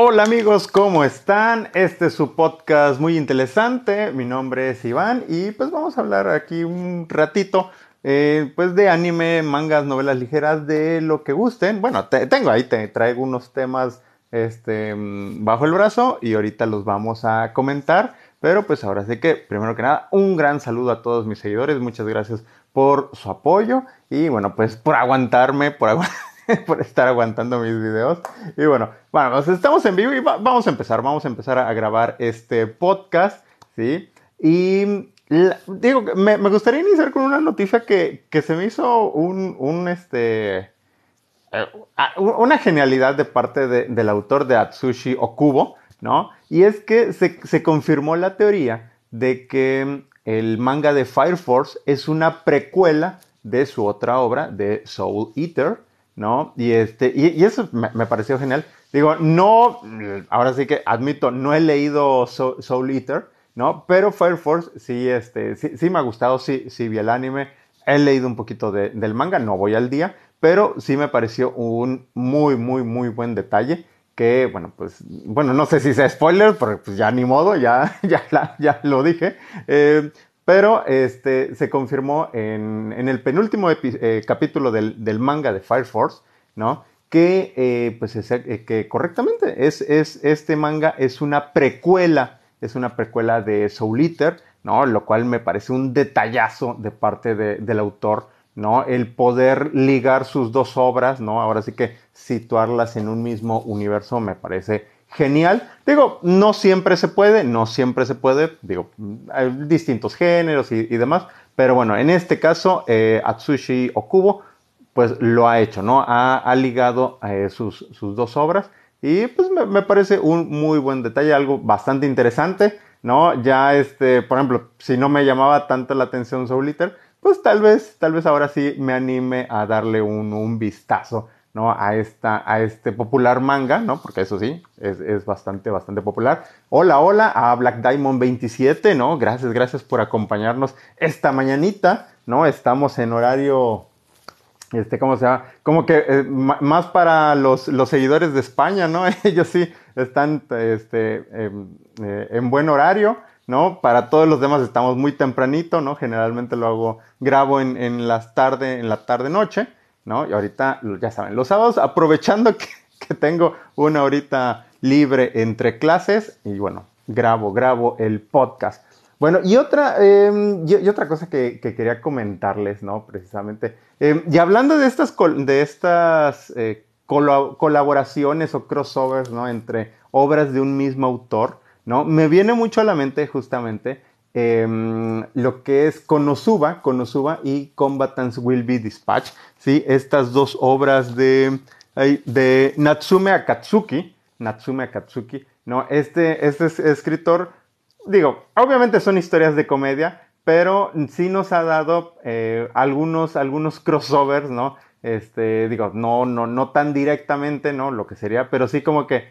Hola amigos, ¿cómo están? Este es su podcast muy interesante. Mi nombre es Iván y pues vamos a hablar aquí un ratito eh, pues de anime, mangas, novelas ligeras, de lo que gusten. Bueno, tengo ahí, te traigo unos temas este, mm, bajo el brazo y ahorita los vamos a comentar. Pero pues ahora sí que, primero que nada, un gran saludo a todos mis seguidores. Muchas gracias por su apoyo y bueno, pues por aguantarme, por aguantar por estar aguantando mis videos. Y bueno, bueno, estamos en vivo y vamos a empezar, vamos a empezar a, grabar este podcast, ¿sí? Y digo, me, gustaría iniciar con una noticia que, se me hizo un, un este, eh, una genialidad de parte del autor de Atsushi Okubo, ¿no? Y es que se, se confirmó la teoría de que el manga de Fire Force es una precuela de su otra obra, de Soul Eater, ¿no? Y, este, y, eso me, pareció genial. Digo, no, ahora sí que admito, no he leído Soul, Eater, ¿no? Pero Fire Force sí, este, sí, me ha gustado, sí, sí vi el anime, he leído un poquito del manga, no voy al día, pero sí me pareció un muy, muy, muy buen detalle que, bueno, pues, bueno, no sé si sea spoiler, pero pues ya ni modo, ya, ya, ya lo dije, eh, pero este, se confirmó en, el penúltimo eh, capítulo del, manga de Fire Force, ¿no? Que, eh, pues eh, que correctamente es, es, este manga es una precuela, es una precuela de Soul Eater, ¿no? Lo cual me parece un detallazo de parte del autor, ¿no? El poder ligar sus dos obras, ¿no? Ahora sí que situarlas en un mismo universo me parece genial. Digo, no siempre se puede, no siempre se puede, digo, hay distintos géneros y, demás, pero bueno, en este caso, eh, Atsushi Okubo, pues lo ha hecho, ¿no? Ha, ligado eh, sus, dos obras y pues me, parece un muy buen detalle, algo bastante interesante, ¿no? Ya, este, por ejemplo, si no me llamaba tanto la atención Soul Eater, pues tal vez, tal vez ahora sí me anime a darle un, un vistazo A, esta, a este popular manga, ¿no? Porque eso sí, es, bastante, bastante popular. Hola, hola a Black Diamond 27, ¿no? Gracias, gracias por acompañarnos esta mañanita, ¿no? Estamos en horario, este, ¿cómo se llama? Como que eh, más para los, los, seguidores de España, ¿no? Ellos sí están, este, em, eh, en buen horario. ¿no? Para todos los demás estamos muy tempranito, ¿no? Generalmente lo hago, grabo en, en las tarde, en la tarde-noche, ¿no? Y ahorita, ya saben, los sábados aprovechando que, tengo una horita libre entre clases y bueno, grabo, grabo el podcast. Bueno, y otra, em, y, otra cosa que, quería comentarles, ¿no? Precisamente, em, y hablando de estas, de estas eh, colaboraciones o crossovers, ¿no? Entre obras de un mismo autor, ¿no? Me viene mucho a la mente justamente Em, lo que es Konosuba, Konosuba y Combatants Will Be Dispatched, ¿sí? Estas dos obras de, de Natsume Akatsuki, Natsume Akatsuki, ¿no? Este, este escritor, digo, obviamente son historias de comedia, pero sí nos ha dado eh, algunos, algunos crossovers, ¿no? Este, digo, no, no, no tan directamente, ¿no? Lo que sería, pero sí como que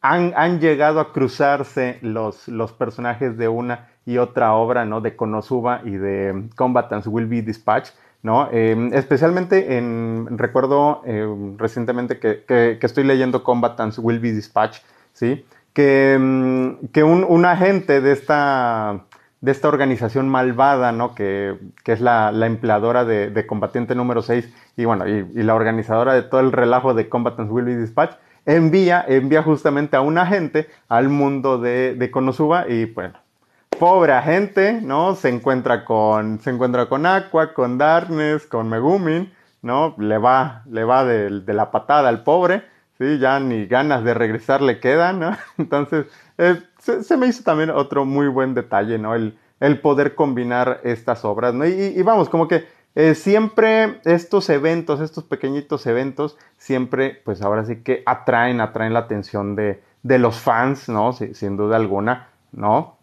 han, han llegado a cruzarse los, los personajes de una y otra obra, ¿no? De Konosuba y de Combatants Will Be Dispatched, ¿no? Em, especialmente en, recuerdo em, recientemente que, estoy leyendo Combatants Will Be Dispatched, ¿sí? Que, em, que un, agente de esta, de esta organización malvada, ¿no? Que, es la, empleadora de, combatiente número 6 y bueno, y, la organizadora de todo el relajo de Combatants Will Be Dispatched, envía, envía justamente a un agente al mundo de, de Konosuba y pues pobre agente, ¿no? Se encuentra con, se encuentra con Aqua, con Darkness, con Megumin, ¿no? Le va, le va de, la patada al pobre, ¿sí? Ya ni ganas de regresar le quedan, ¿no? Entonces, eh, se, me hizo también otro muy buen detalle, ¿no? El, poder combinar estas obras, ¿no? Y, vamos, como que eh, siempre estos eventos, estos pequeñitos eventos, siempre, pues ahora sí que atraen, atraen la atención de los fans, ¿no? sin duda alguna, ¿no?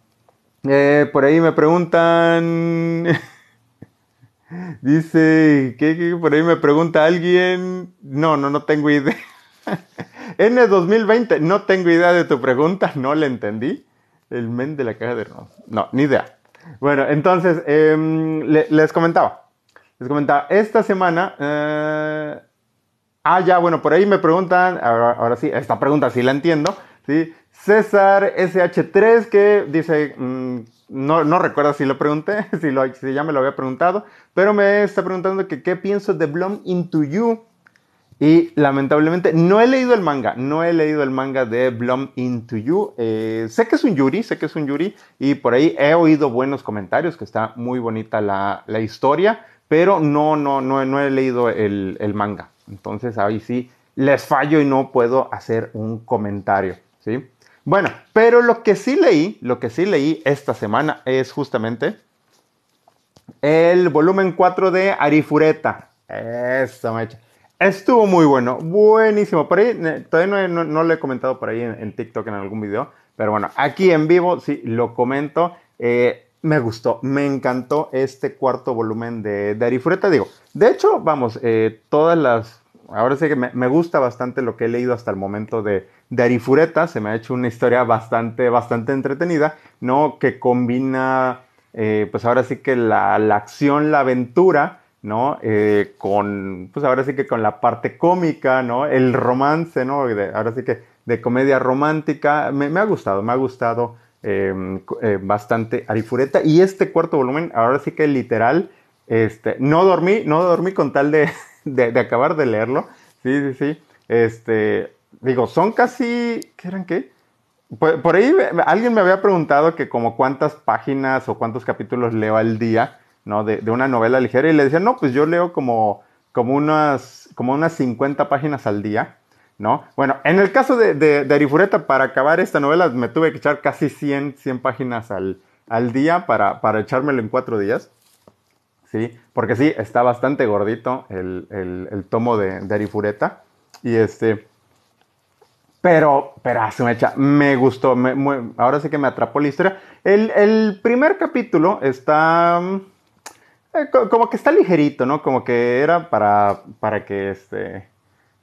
Eh, por ahí me preguntan. Dice, ¿qué, Por ahí me pregunta alguien. No, no, no tengo idea. N 2020, no tengo idea de tu pregunta, no le entendí. El men de la caja de no, no, ni idea. Bueno, entonces, em, les comentaba. Les comentaba, esta semana. Eh, Ah, ya, bueno, por ahí me preguntan, ahora, sí, esta pregunta sí la entiendo, ¿sí? César SH3 que dice, mm, no, no recuerdo si lo pregunté, si, lo, si ya me lo había preguntado, pero me está preguntando qué pienso de Blom Into You. Y lamentablemente no he leído el manga, no he leído el manga de Blom Into You. Eh, sé que es un Yuri, sé que es un Yuri y por ahí he oído buenos comentarios, que está muy bonita la, historia, pero no, no, no, no he leído el, el, manga. Entonces ahí sí les fallo y no puedo hacer un comentario, Bueno, pero lo que sí leí, lo que sí leí esta semana es justamente el volumen 4 de Arifureta. Eso, mecha. Estuvo muy bueno, buenísimo. Por ahí, todavía no, no, lo he comentado por ahí en, TikTok en algún video, pero bueno, aquí en vivo sí lo comento. Eh, me gustó, me encantó este cuarto volumen de, Arifureta. Digo, de hecho, vamos, eh, todas las. Ahora sí que me, gusta bastante lo que he leído hasta el momento de, de Arifureta. Se me ha hecho una historia bastante, bastante entretenida, ¿no? Que combina, eh, pues ahora sí que la, la acción, la aventura ¿no? Eh, con, pues ahora sí que con la parte cómica, ¿no? El romance, ¿no? ahora sí que de comedia romántica, me, ha gustado, me ha gustado em, eh, bastante Arifureta. Y este cuarto volumen, ahora sí que literal, este, no dormí, no dormí con tal de, de, acabar de leerlo. Sí, sí, sí. Este, digo, son casi, ¿qué eran qué? Por, ahí alguien me había preguntado que como cuántas páginas o cuántos capítulos leo al día. ¿no? De, una novela ligera y le decía, no, pues yo leo como, como, unas, como unas 50 páginas al día, ¿no? Bueno, en el caso de, de, Arifureta, para acabar esta novela me tuve que echar casi 100, 100 páginas al, al día para, para echármelo en cuatro días. ¿sí? Porque sí, está bastante gordito el, el, tomo de, de, Arifureta. Y este. Pero, pero, ah, se me echa, me gustó, ahora sí que me atrapó la historia. El, primer capítulo está. Eh, como que está ligerito, ¿no? Como que era para, para que este,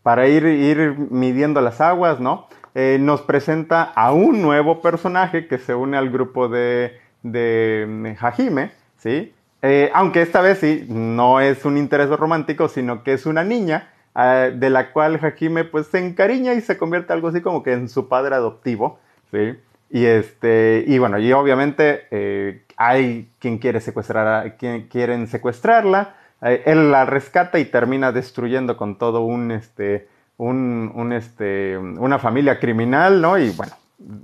para ir, ir midiendo las aguas, ¿no? Eh, nos presenta a un nuevo personaje que se une al grupo de, de mm, Hajime, ¿sí? Eh, aunque esta vez sí, no es un interés romántico, sino que es una niña de la cual Hajime pues se encariña y se convierte algo así como que en su padre adoptivo, ¿sí? Y, este, y bueno, y obviamente hay quien quiere secuestrar, a, quien quieren secuestrarla, eh, él la rescata y termina destruyendo con todo un, este, un, este, una familia criminal, ¿no? Y bueno,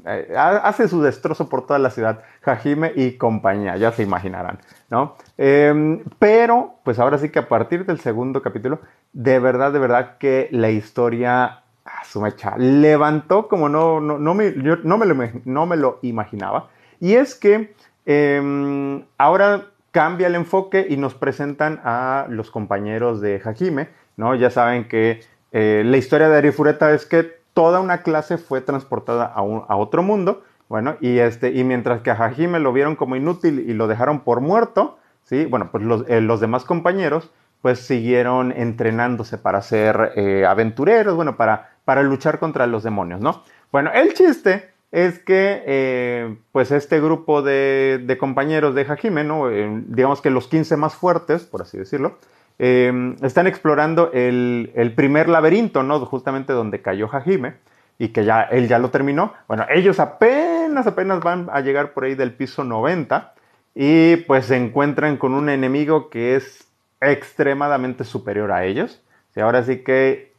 eh, hace su destrozo por toda la ciudad, Hajime y compañía, ya se imaginarán, ¿no? Em, pero, pues ahora sí que a partir del segundo capítulo, de verdad, de verdad que la historia a levantó como no, no, no, me, no, me lo, no me lo imaginaba. Y es que Em, ahora cambia el enfoque y nos presentan a los compañeros de Hajime, ¿no? Ya saben que eh, la historia de Arifureta es que toda una clase fue transportada a, otro mundo, bueno, y, este, y mientras que a Hajime lo vieron como inútil y lo dejaron por muerto, ¿sí? Bueno, pues los, eh, demás compañeros pues siguieron entrenándose para ser eh, aventureros, bueno, para, para luchar contra los demonios, ¿no? Bueno, el chiste es que eh, pues este grupo de, compañeros de Hajime, eh, digamos que los 15 más fuertes, por así decirlo, están explorando el, primer laberinto, ¿no? justamente donde cayó Hajime y que ya él ya lo terminó. Bueno, ellos apenas, apenas van a llegar por ahí del piso 90 y pues se encuentran con un enemigo que es extremadamente superior a ellos. Y ahora sí que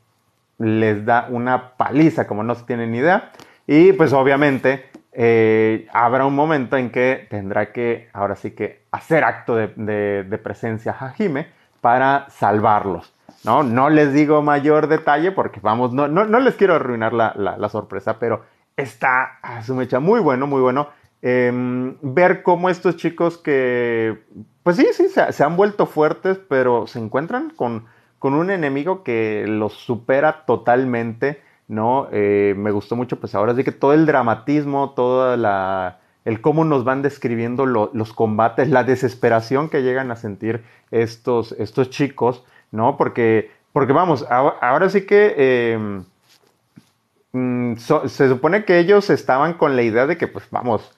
les da una paliza, como no se tienen idea. Y pues obviamente eh, habrá un momento en que tendrá que, ahora sí que, hacer acto de, presencia Hajime para salvarlos. ¿no? no les digo mayor detalle porque vamos, no, no, les quiero arruinar la, sorpresa, pero está a su mecha muy bueno, muy bueno. Em, ver cómo estos chicos que, pues sí, sí, se, han vuelto fuertes, pero se encuentran con, con un enemigo que los supera totalmente ¿no? Eh, me gustó mucho, pues ahora sí que todo el dramatismo, toda la, el cómo nos van describiendo los combates, la desesperación que llegan a sentir estos, estos chicos, ¿no? Porque, porque vamos, ahora, sí que em, mm, se supone que ellos estaban con la idea de que, pues vamos,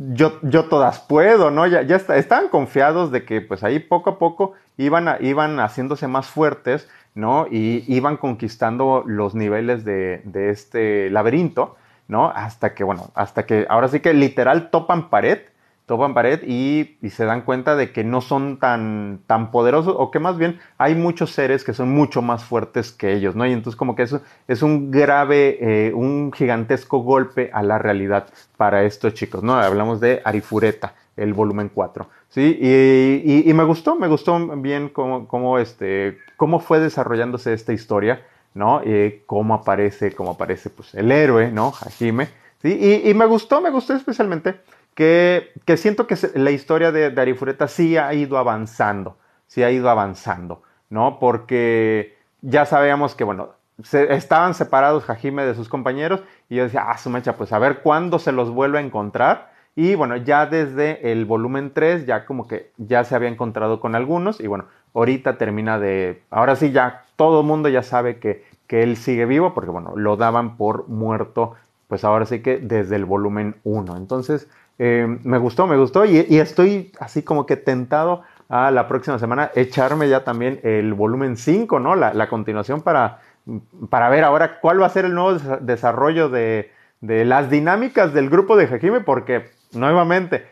yo, yo todas puedo, ¿no? Ya, ya estaban confiados de que pues ahí poco a poco iban, iban haciéndose más fuertes, ¿no? Y iban conquistando los niveles de, de este laberinto, ¿no? Hasta que, bueno, hasta que ahora sí que literal topan pared topan pared y, se dan cuenta de que no son tan, tan poderosos o que más bien hay muchos seres que son mucho más fuertes que ellos, ¿no? Y entonces como que eso es un grave, eh, un gigantesco golpe a la realidad para estos chicos, ¿no? Hablamos de Arifureta, el volumen 4, ¿sí? Y, me gustó, me gustó bien cómo, cómo, este, cómo fue desarrollándose esta historia, ¿no? Eh, cómo aparece, cómo aparece pues el héroe, ¿no? Hajime, ¿sí? Y, y me gustó, me gustó especialmente que, siento que la historia de, de, Arifureta sí ha ido avanzando, sí ha ido avanzando, ¿no? Porque ya sabíamos que, bueno, estaban separados Hajime de sus compañeros y yo decía, ah, su mecha, pues a ver cuándo se los vuelve a encontrar. Y bueno, ya desde el volumen 3 ya como que ya se había encontrado con algunos y bueno, ahorita termina de, ahora sí ya todo el mundo ya sabe que, que él sigue vivo porque bueno, lo daban por muerto, pues ahora sí que desde el volumen 1. Entonces, eh, me gustó, me gustó y, estoy así como que tentado a la próxima semana echarme ya también el volumen 5, ¿no? La, continuación para, para ver ahora cuál va a ser el nuevo desarrollo de, las dinámicas del grupo de Hajime, porque nuevamente,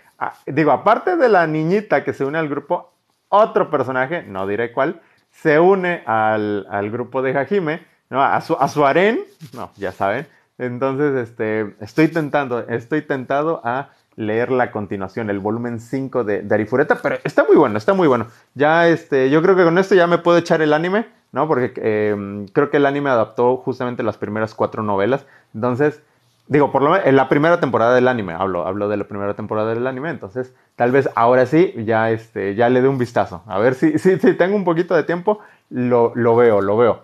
digo, aparte de la niñita que se une al grupo, otro personaje, no diré cuál, se une al, grupo de Hajime, ¿no? A su, a su harén, no, ya saben. Entonces, este, estoy tentando, estoy tentado a leer la continuación, el volumen 5 de, de, Arifureta, pero está muy bueno, está muy bueno. Ya, este, yo creo que con esto ya me puedo echar el anime, ¿no? Porque em, creo que el anime adaptó justamente las primeras cuatro novelas. Entonces, digo, por lo menos en la primera temporada del anime, hablo, hablo de la primera temporada del anime, entonces tal vez ahora sí ya, este, ya le dé un vistazo. A ver si, si, si tengo un poquito de tiempo, lo, lo veo, lo veo.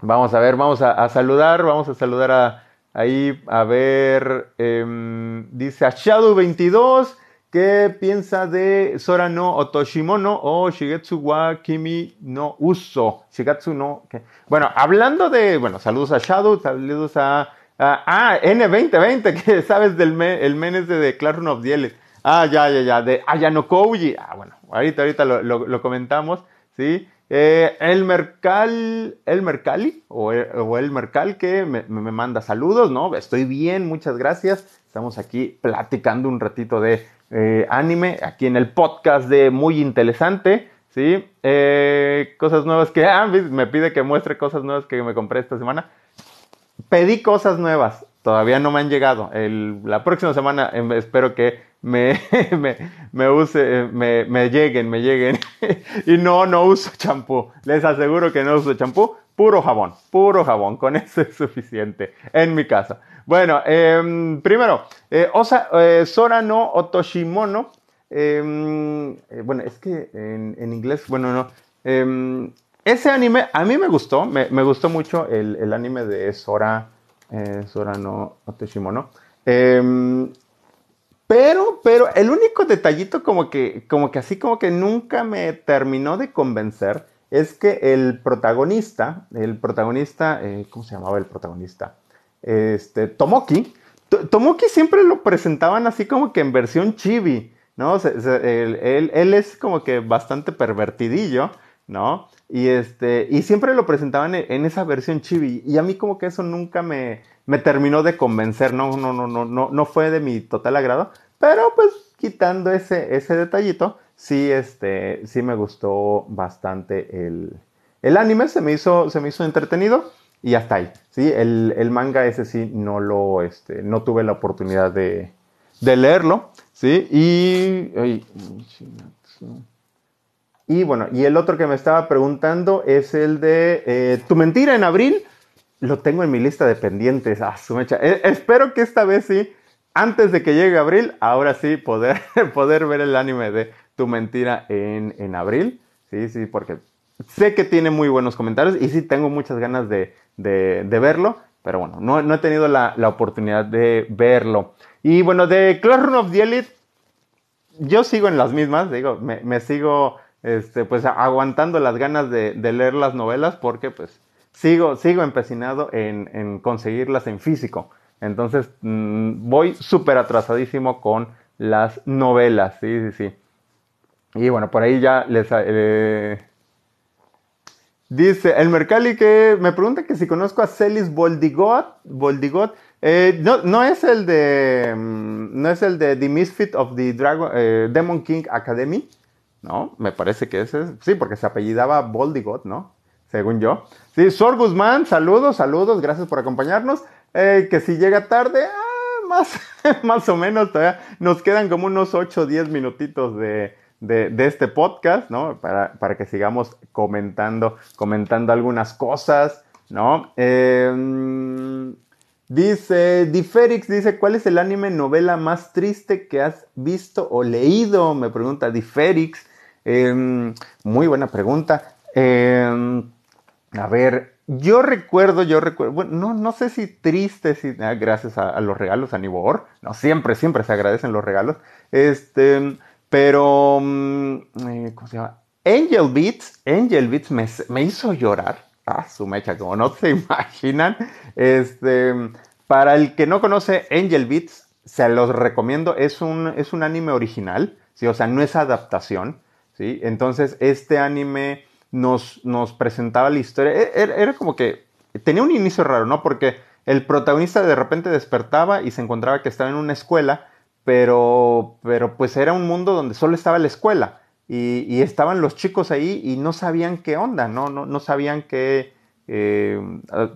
Vamos a ver, vamos a saludar, vamos a saludar a, Ahí, a ver, em, dice a Shadow22, ¿qué piensa de Sora no Otoshimono o Shigetsu wa Kimi no Uso? Shigetsu no. Bueno, hablando de, bueno, saludos a Shadow, saludos a, ah, N2020, que sabes del el menes de Clash of Dieles. Ah, ya, ya, ya, de Ayano Kouji. Ah, bueno, ahorita, ahorita lo, lo comentamos, ¿sí? Eh, el Mercal, el Mercali o el, Mercal que me, manda saludos, ¿no? Estoy bien, muchas gracias. Estamos aquí platicando un ratito de eh, anime aquí en el podcast de Muy Interesante, ¿sí? Eh, cosas nuevas que, ah, me pide que muestre cosas nuevas que me compré esta semana. Pedí cosas nuevas, todavía no me han llegado. la próxima semana em, espero que me, me, use, me, me, lleguen, me lleguen. y no, no uso champú. Les aseguro que no uso champú. Puro jabón, puro jabón. Con eso es suficiente en mi casa. Bueno, em, primero, eh, Osa, eh, Sora no Otoshimono. Em, eh, bueno, es que en, en inglés, bueno, no. Ese anime a mí me gustó, me, me gustó mucho el, el, anime de Sora, Sora no Otoshimono. Pero, pero el único detallito como que, como que así como que nunca me terminó de convencer es que el protagonista, el protagonista, eh, ¿cómo se llamaba el protagonista? Este, Tomoki. Tomoki siempre lo presentaban así como que en versión chibi, ¿no? él, es como que bastante pervertidillo, ¿no? Y, este, y siempre lo presentaban en, esa versión chibi. Y a mí como que eso nunca me, me terminó de convencer, no, no, no, no, no, no fue de mi total agrado. Pero pues quitando ese, ese detallito, sí, este, sí me gustó bastante el, el anime, se me, hizo, se me hizo entretenido y hasta ahí. ¿sí? El, manga ese sí no lo, este, no tuve la oportunidad de, de leerlo, ¿sí? Y, y bueno, y el otro que me estaba preguntando es el de eh, Tu mentira en abril. Lo tengo en mi lista de pendientes. Ah. Eh, espero que esta vez sí antes de que llegue abril, ahora sí poder, poder ver el anime de Tu Mentira en, abril. Sí, sí, porque sé que tiene muy buenos comentarios y sí tengo muchas ganas de, verlo, pero bueno, no, he tenido la, oportunidad de verlo. Y bueno, de Clash of the Elite, yo sigo en las mismas, digo, me, sigo este, pues aguantando las ganas de, leer las novelas porque pues sigo, sigo empecinado en, en conseguirlas en físico. Entonces mm, voy súper atrasadísimo con las novelas, sí, sí, sí. Y bueno, por ahí ya les... Eh, Dice, el Mercalli que me pregunta que si conozco a Celis Boldigot. Eh, no, no es el de. mm, No es el de The Misfit of the Dragon, eh, Demon King Academy. No, me parece que ese es. Sí, porque se apellidaba Boldigot, ¿no? Según yo. Sí, Sor Guzmán, saludos, saludos, gracias por acompañarnos. Eh, que si llega tarde, ah, más, más o menos, todavía nos quedan como unos 8 o 10 minutitos de, de, este podcast, ¿no? Para, para que sigamos comentando, comentando algunas cosas, ¿no? Eh, dice, Diferix dice, ¿cuál es el anime novela más triste que has visto o leído? Me pregunta Diferix. Eh, muy buena pregunta. Eh, a ver, yo recuerdo, yo recuerdo, bueno, no, no sé si triste, si, ah, gracias a, a los regalos a Nibor, no, siempre, siempre se agradecen los regalos, este, pero, mm, eh, ¿cómo se llama? Angel Beats, Angel Beats me, me hizo llorar, ah, su mecha, como no se imaginan, este, para el que no conoce Angel Beats, se los recomiendo, es un, es un anime original, ¿sí? o sea, no es adaptación, ¿sí? Entonces, este anime nos, nos presentaba la historia. E- Era, era como que tenía un inicio raro, ¿no? Porque el protagonista de repente despertaba y se encontraba que estaba en una escuela, pero, pero pues era un mundo donde solo estaba la escuela. Y, y estaban los chicos ahí y no sabían qué onda, ¿no? No, no sabían qué... eh,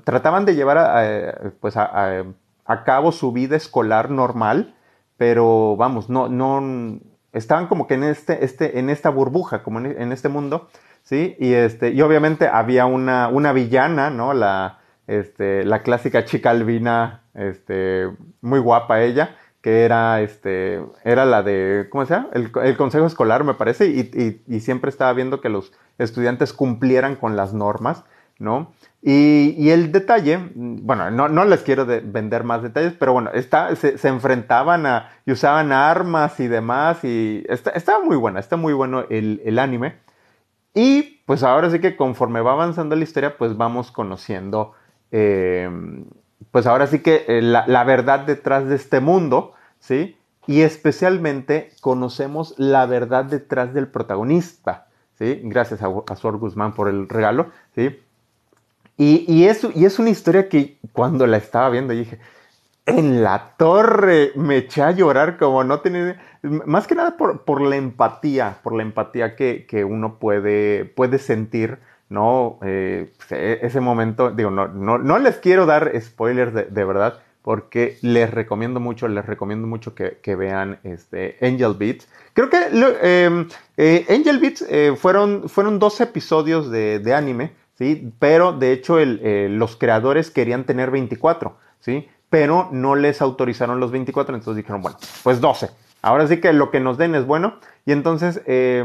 trataban de llevar a, a- pues a- a cabo su vida escolar normal, pero vamos, no, no, estaban como que en, este, este, en esta burbuja, como en, este mundo, ¿sí? Y, este, y obviamente había una, una villana, ¿no? La, este, la clásica chica albina, este, muy guapa ella, que era, este, era la de, ¿cómo se llama? El, el consejo escolar, me parece, y, y- y siempre estaba viendo que los estudiantes cumplieran con las normas, ¿no? Y, y el detalle, mm, bueno, no, no les quiero de- vender más detalles, pero bueno, está, se, se enfrentaban a, y usaban armas y demás, y está, estaba muy buena, está muy bueno el, el anime. Y pues ahora sí que conforme va avanzando la historia, pues vamos conociendo, eh, pues ahora sí que eh, la, la verdad detrás de este mundo, ¿sí? Y especialmente conocemos la verdad detrás del protagonista, ¿sí? Gracias a, a Sor Guzmán por el regalo, ¿sí? Y, y, es, y es una historia que cuando la estaba viendo dije, en la torre me eché a llorar como no tenía. Más que nada por, por la empatía, por la empatía que, que uno puede, puede sentir, ¿no? Eh, pues, e- ese momento, digo, no, no, no les quiero dar spoilers de, de verdad, porque les recomiendo mucho, les recomiendo mucho que, que vean este Angel Beats. Creo que eh, eh, Angel Beats eh, fueron, fueron dos episodios de, de anime, ¿sí? Pero de hecho eh, los creadores querían tener 24, ¿sí? Pero no les autorizaron los 24, entonces dijeron, bueno, pues 12. Ahora sí que lo que nos den es bueno. Y entonces, eh,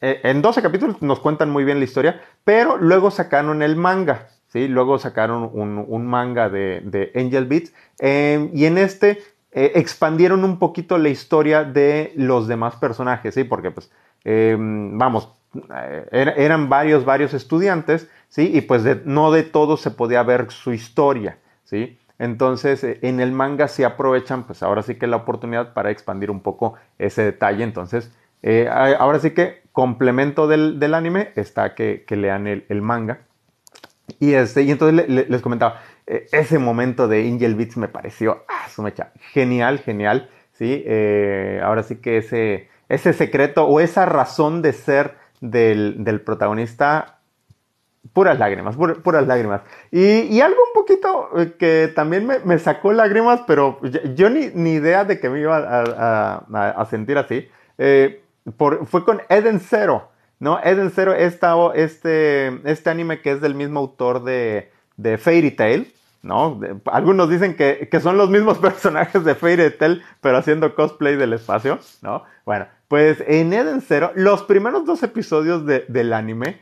eh, en 12 capítulos nos cuentan muy bien la historia, pero luego sacaron el manga, ¿sí? Luego sacaron un, manga de, Angel Beats. eh, y en este eh, expandieron un poquito la historia de los demás personajes, ¿sí? Porque, pues, eh, vamos, er- eran varios, varios estudiantes, ¿sí? Y pues no de todos se podía ver su historia, ¿sí? Entonces, eh, en el manga sí aprovechan, pues ahora sí que la oportunidad para expandir un poco ese detalle. Entonces, eh, ahora sí que complemento del, del anime está que, que lean el, el manga. Y, este, y entonces le- le- les comentaba, eh, ese momento de Angel Beats me pareció, ah, genial, genial, ¿sí? Eh, ahora sí que ese, ese secreto o esa razón de ser del, del protagonista, puras lágrimas, pur- puras lágrimas. Y, y algo un poquito eh, que también me, me sacó lágrimas, pero yo, ni, ni idea de que me iba a, a- sentir así, eh, fue con Eden Zero. ¿no? Eden Zero, esta, este, este anime que es del mismo autor de, de Fairy Tail, ¿no? Algunos dicen que, que son los mismos personajes de Fairy Tail, pero haciendo cosplay del espacio, ¿no? Bueno, pues en Eden Zero, los primeros dos episodios de- del anime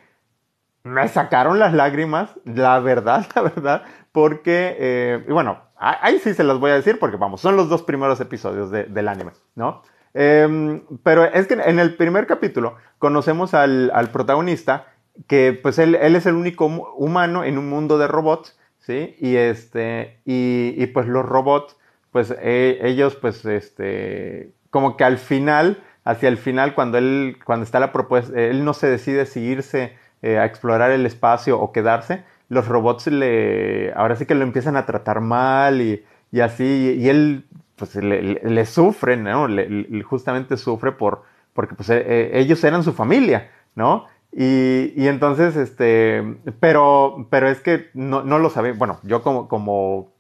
me sacaron las lágrimas, la verdad, la verdad, porque, eh, y bueno, ahí sí se los voy a decir porque, vamos, son los dos primeros episodios de- del anime, ¿no? Em, pero es que en el primer capítulo conocemos al, al protagonista, que pues él, él es el único humano en un mundo de robots, ¿sí? Y, este, y, y, pues los robots, pues eh, ellos pues este, como que al final, hacia el final, cuando él, cuando está la propuesta, él no se decide si irse eh, a explorar el espacio o quedarse, los robots le, ahora sí que lo empiezan a tratar mal y, y así, y él pues le, sufre, ¿no? Le, justamente sufre por, porque pues eh, eh, ellos eran su familia, ¿no? Y, y, entonces, este, pero, pero es que no, no lo sabía, bueno, yo como, como,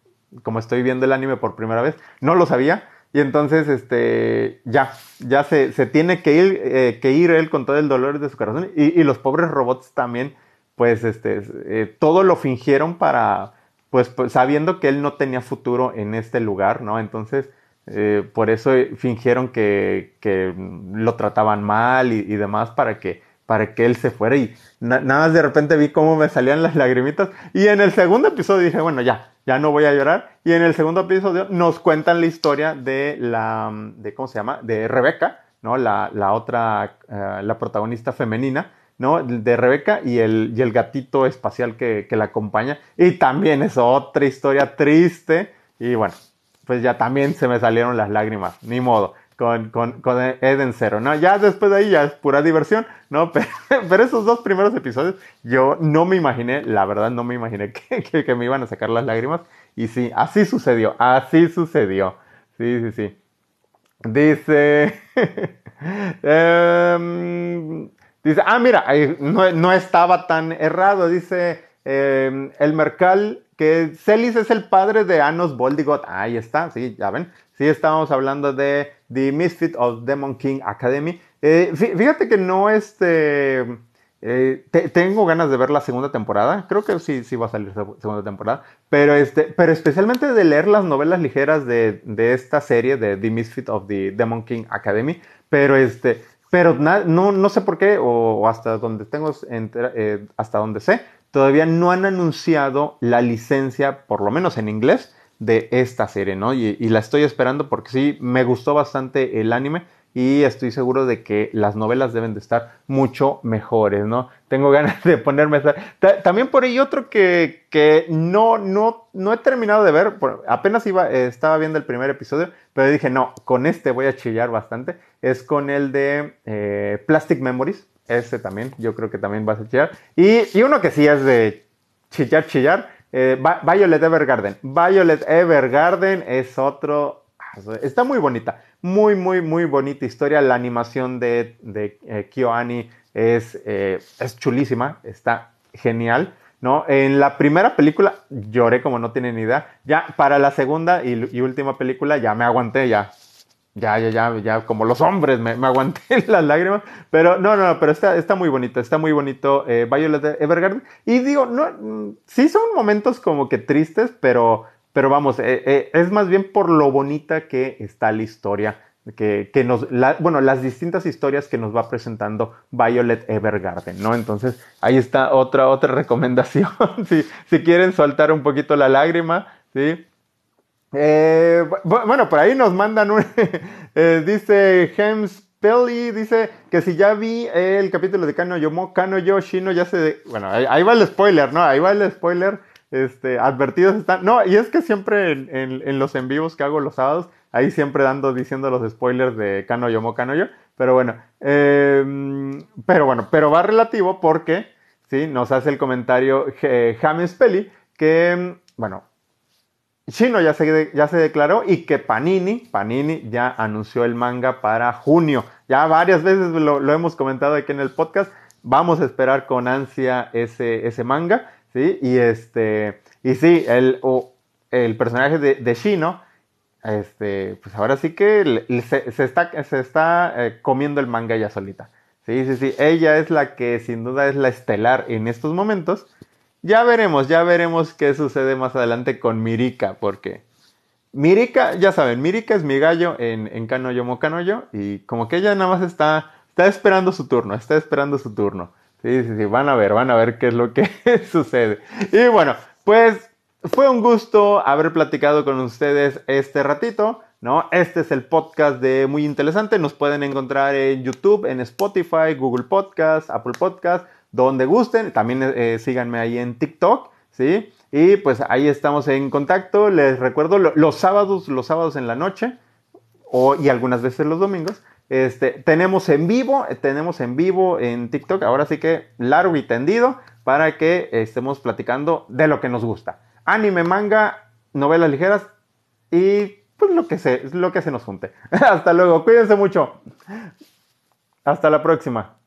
como estoy viendo el anime por primera vez, no lo sabía, y entonces, este, ya, ya se, se tiene que ir, eh, que ir él con todo el dolor de su corazón. Y, y los pobres robots también, pues, este, eh, todo lo fingieron para, pues, pues, sabiendo que él no tenía futuro en este lugar, ¿no? Entonces, eh, por eso fingieron que, que, lo trataban mal y, y, demás para que, para que él se fuera. Y nada más de repente vi cómo me salían las lagrimitas. Y en el segundo episodio dije, bueno, ya, ya no voy a llorar. Y en el segundo episodio nos cuentan la historia de la, de, ¿cómo se llama? De Rebeca, ¿no? La, la otra, uh, la protagonista femenina, ¿no? De Rebeca y el, y el gatito espacial que, que la acompaña. Y también es otra historia triste. Y bueno, pues ya también se me salieron las lágrimas, ni modo con, con, con Eden Zero, ¿no? Ya después de ahí ya es pura diversión, ¿no? Pero, pero, esos dos primeros episodios yo no me imaginé, la verdad no me imaginé que, que, me iban a sacar las lágrimas. Y sí, así sucedió, así sucedió. Sí, sí, sí. Dice... um, dice, ah, mira, no, no, estaba tan errado, dice eh, el Mercal que Celis es el padre de Anos Boldigot. Ahí está, sí, ya ven. Sí, estábamos hablando de The Misfit of Demon King Academy. Eh, fíjate que no este... Eh, te, tengo ganas de ver la segunda temporada. Creo que sí, sí va a salir segunda temporada. Pero, este, pero especialmente de leer las novelas ligeras de, de esta serie de The Misfit of the Demon King Academy. Pero este, pero no, no sé por qué, o, o hasta donde tengo, eh, hasta donde sé, todavía no han anunciado la licencia, por lo menos en inglés, de esta serie, ¿no? Y, la estoy esperando porque sí, me gustó bastante el anime y estoy seguro de que las novelas deben de estar mucho mejores, ¿no? Tengo ganas de ponerme... También por ahí otro que, que no, no, no he terminado de ver, apenas iba, eh, estaba viendo el primer episodio, pero dije, no, con este voy a chillar bastante, es con el de eh, Plastic Memories, ese también, yo creo que también vas a chillar, y, y uno que sí es de chillar, chillar, eh, Violet Evergarden. Violet Evergarden es otro. Está muy bonita. Muy, muy, muy bonita historia. La animación de, de eh, es, eh, es chulísima. Está genial. ¿no? En la primera película lloré como no tienen idea. Ya para la segunda y última película ya me aguanté, ya ya, ya, ya, ya, como los hombres, me, aguanté las lágrimas. Pero no, no, pero está, está muy bonito, está muy bonito eh, Violet Evergarden. Y digo, no, mm, sí son momentos como que tristes, pero, pero vamos, eh, eh, es más bien por lo bonita que está la historia. Que, que nos, bueno, las distintas historias que nos va presentando Violet Evergarden, ¿no? Entonces, ahí está otra, otra recomendación. si, si quieren soltar un poquito la lágrima, ¿sí? Eh, bueno, por ahí nos mandan un. eh, dice Hems Pelly, dice que si ya vi el capítulo de Kano Yomo, Kano Yo, Shino ya se. Bueno, ahí, va el spoiler, ¿no? Ahí va el spoiler. Este, advertidos están. No, y es que siempre en, los en vivos que hago los sábados, ahí siempre dando, diciendo los spoilers de Kano Yomo, Kano Yo. Pero bueno, eh, pero bueno, pero va relativo porque, sí, nos hace el comentario eh, James Pelly que, bueno, Chino ya se, ya se declaró y que Panini, Panini ya anunció el manga para junio. Ya varias veces lo, lo, hemos comentado aquí en el podcast. Vamos a esperar con ansia ese, ese manga, ¿sí? Y este, y sí, el, o, el personaje de, de, Shino, este, pues ahora sí que se, se está, se está eh, comiendo el manga ya solita. Sí, sí, sí. Ella es la que sin duda es la estelar en estos momentos. Ya veremos, ya veremos qué sucede más adelante con Mirika, porque Mirika, ya saben, Mirika es mi gallo en, en Mokanoyo y como que ella nada más está, está esperando su turno, está esperando su turno. Sí, sí, sí, van a ver, van a ver qué es lo que sucede. Y bueno, pues fue un gusto haber platicado con ustedes este ratito. ¿no? Este es el podcast de Muy Interesante. Nos pueden encontrar en YouTube, en Spotify, Google Podcast, Apple Podcast, donde gusten. También eh, síganme ahí en TikTok, ¿sí? Y pues ahí estamos en contacto. Les recuerdo lo, los sábados, los sábados en la noche, y algunas veces los domingos, Este, tenemos en vivo, tenemos en vivo en TikTok, ahora sí que largo y tendido para que estemos platicando de lo que nos gusta. Anime, manga, novelas ligeras y pues lo que se, lo que se nos junte. Hasta luego, cuídense mucho. Hasta la próxima.